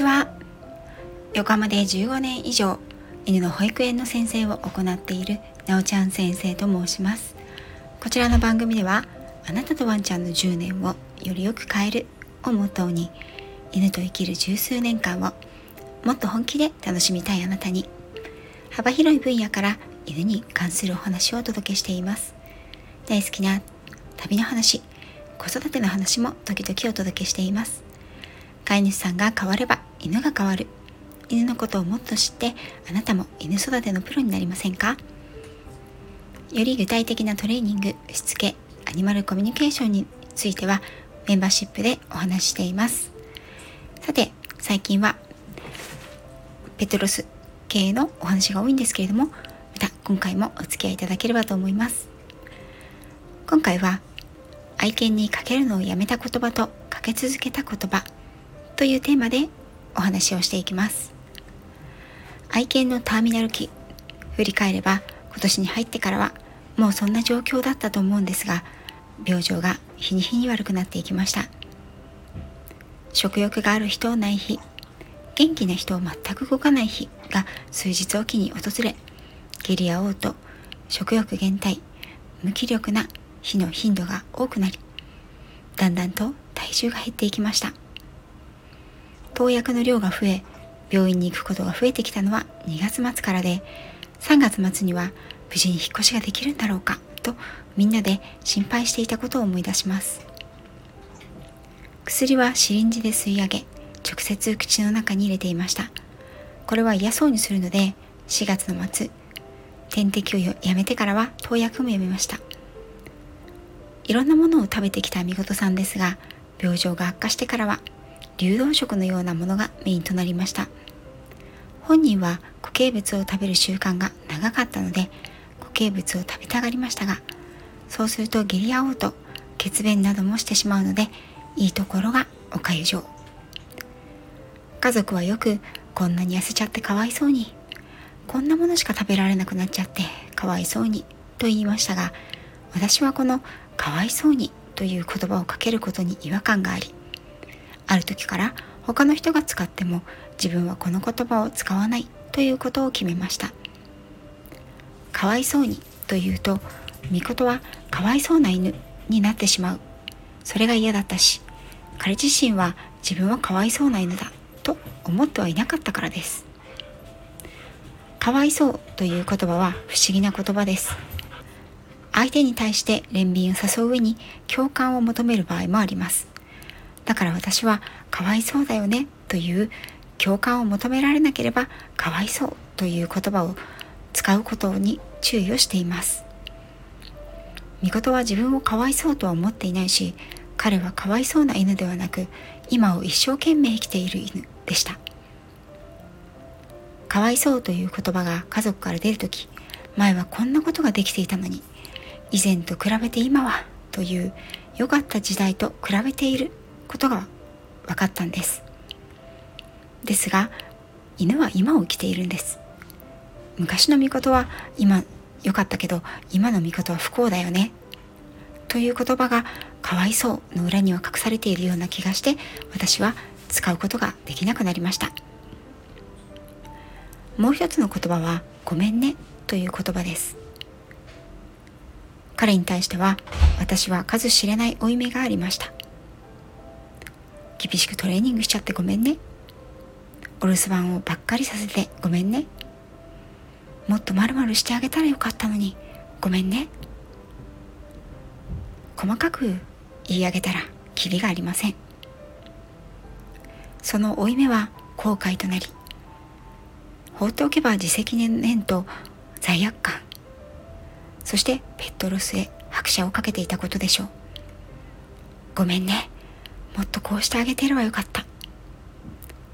ちは。横浜で15年以上犬の保育園の先生を行っているなおちゃん先生と申します。こちらの番組ではあなたとワンちゃんの10年をよりよく変えるをモットーに犬と生きる十数年間をもっと本気で楽しみたいあなたに幅広い分野から犬に関するお話をお届けしています。大好きな旅の話子育ての話も時々お届けしています。飼い主さんが変われば犬が変わる。犬のことをもっと知ってあなたも犬育てのプロになりませんか？より具体的なトレーニングしつけアニマルコミュニケーションについてはメンバーシップでお話ししています。さて最近はペトロス系のお話が多いんですけれどもまた今回もお付き合いいただければと思います。今回は愛犬にかけるのをやめた言葉とかけ続けた言葉というテーマでお話をしていきます。愛犬のターミナル期振り返れば今年に入ってからはもうそんな状況だったと思うんですが病状が日に日に悪くなっていきました。食欲がある日とない日元気な人を全く動かない日が数日おきに訪れ下痢や嘔吐食欲減退無気力な日の頻度が多くなりだんだんと体重が減っていきました。投薬の量が増え病院に行くことが増えてきたのは2月末からで3月末には無事に引っ越しができるんだろうかとみんなで心配していたことを思い出します。薬はシリンジで吸い上げ直接口の中に入れていました。これは嫌そうにするので4月の末点滴をやめてからは投薬もやめました。いろんなものを食べてきたみ事さんですが病状が悪化してからは流動食のようなものがメインとなりました。本人は固形物を食べる習慣が長かったので固形物を食べたがりましたがそうすると下痢や嘔吐血便などもしてしまうのでいいところがおかゆ状。家族はよくこんなに痩せちゃってかわいそうにこんなものしか食べられなくなっちゃってかわいそうにと言いましたが私はこのかわいそうにという言葉をかけることに違和感がありある時から他の人が使っても自分はこの言葉を使わないということを決めました。かわいそうにというと御事はかわいそうな犬になってしまう。それが嫌だったし彼自身は自分はかわいそうな犬だと思ってはいなかったからです。かわいそうという言葉は不思議な言葉です。相手に対して憐憫を誘う上に共感を求める場合もあります。だから私はかわいそうだよねという共感を求められなければかわいそうという言葉を使うことに注意をしています。御事は自分をかわいそうとは思っていないし彼はかわいそうな犬ではなく今を一生懸命生きている犬でした。かわいそうという言葉が家族から出る時前はこんなことができていたのに以前と比べて今はという良かった時代と比べていることが分かったんです。ですが犬は今を生きているんです。昔の御事は今良かったけど今の御事は不幸だよね。という言葉がかわいそうの裏には隠されているような気がして私は使うことができなくなりました。もう一つの言葉はごめんねという言葉です。彼に対しては私は数知れない負い目がありました。厳しくトレーニングしちゃってごめんね。お留守番をばっかりさせてごめんね。もっとまるまるしてあげたらよかったのにごめんね。細かく言い上げたらキリがありません。その負い目は後悔となり放っておけば自責念と罪悪感。そしてペットロスへ拍車をかけていたことでしょう。ごめんね。もっとこうしてあげてればよかった。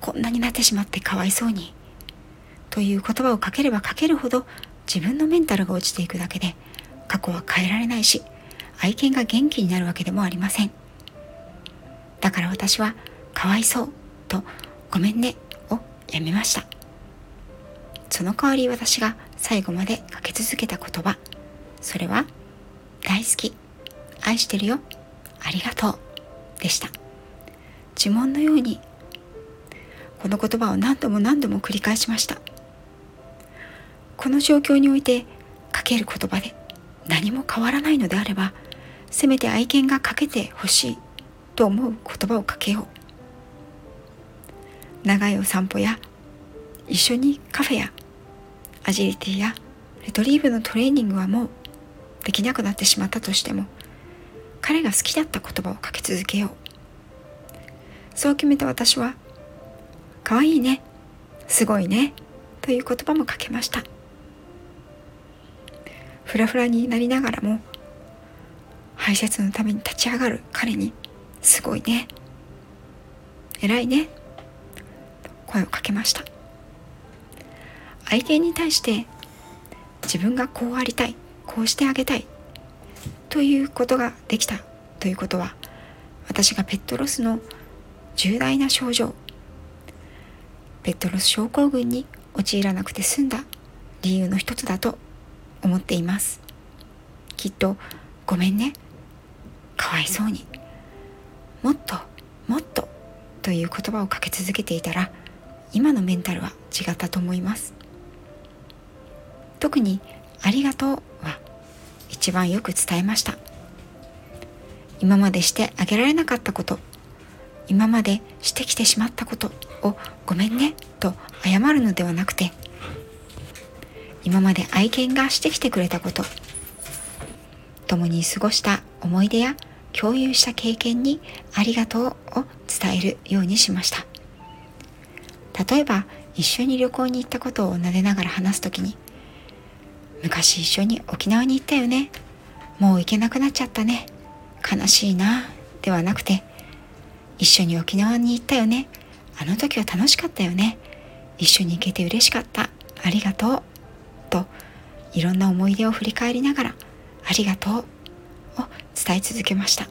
こんなになってしまってかわいそうに。という言葉をかければかけるほど自分のメンタルが落ちていくだけで過去は変えられないし愛犬が元気になるわけでもありません。だから私はかわいそうとごめんねをやめました。その代わり私が最後までかけ続けた言葉それは大好き愛してるよありがとうでした。呪文のように。この言葉を何度も何度も繰り返しました。この状況においてかける言葉で何も変わらないのであればせめて愛犬がかけてほしいと思う言葉をかけよう。長いお散歩や一緒にカフェやアジリティやレトリーブのトレーニングはもうできなくなってしまったとしても彼が好きだった言葉をかけ続けよう。そう決めた私は「かわいいねすごいね」という言葉もかけました。フラフラになりながらも排泄のために立ち上がる彼に「すごいね」「偉いね」と声をかけました。相手に対して自分がこうありたいこうしてあげたいということができたということは私がペットロスの重大な症状。ペットロス症候群に陥らなくて済んだ理由の一つだと思っています。きっとごめんね。かわいそうに。もっともっとという言葉をかけ続けていたら今のメンタルは違ったと思います。特にありがとうは一番よく伝えました。今までしてあげられなかったこと今までしてきてしまったことをごめんねと謝るのではなくて今まで愛犬がしてきてくれたこと共に過ごした思い出や共有した経験にありがとうを伝えるようにしました。例えば一緒に旅行に行ったことを撫でながら話す時に昔一緒に沖縄に行ったよね。もう行けなくなっちゃったね。悲しいな。ではなくて一緒に沖縄に行ったよね。あの時は楽しかったよね。一緒に行けて嬉しかった。ありがとう。といろんな思い出を振り返りながらありがとう。を伝え続けました。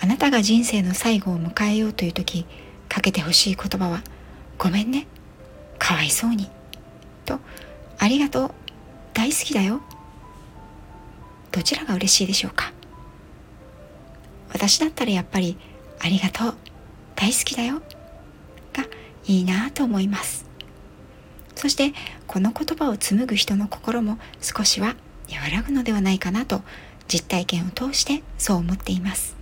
あなたが人生の最後を迎えようという時かけてほしい言葉はごめんね。かわいそうに。とありがとう。大好きだよ。どちらが嬉しいでしょうか。私だったらやっぱりありがとう。大好きだよ。がいいなと思います。そしてこの言葉を紡ぐ人の心も少しは和らぐのではないかなと実体験を通してそう思っています。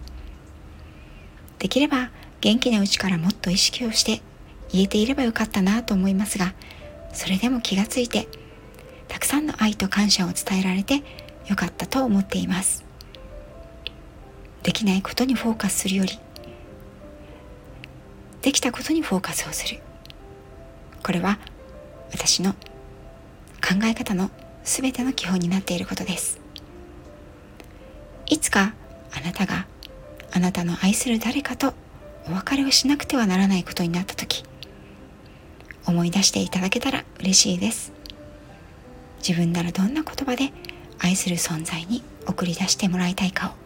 できれば元気なうちからもっと意識をして言えていればよかったなと思いますがそれでも気がついてたくさんの愛と感謝を伝えられてよかったと思っています。できないことにフォーカスするよりできたことにフォーカスをする。これは私の考え方の全ての基本になっていることです。いつかあなたがあなたの愛する誰かとお別れをしなくてはならないことになった時思い出していただけたら嬉しいです。自分ならどんな言葉で愛する存在に送り出してもらいたいかを。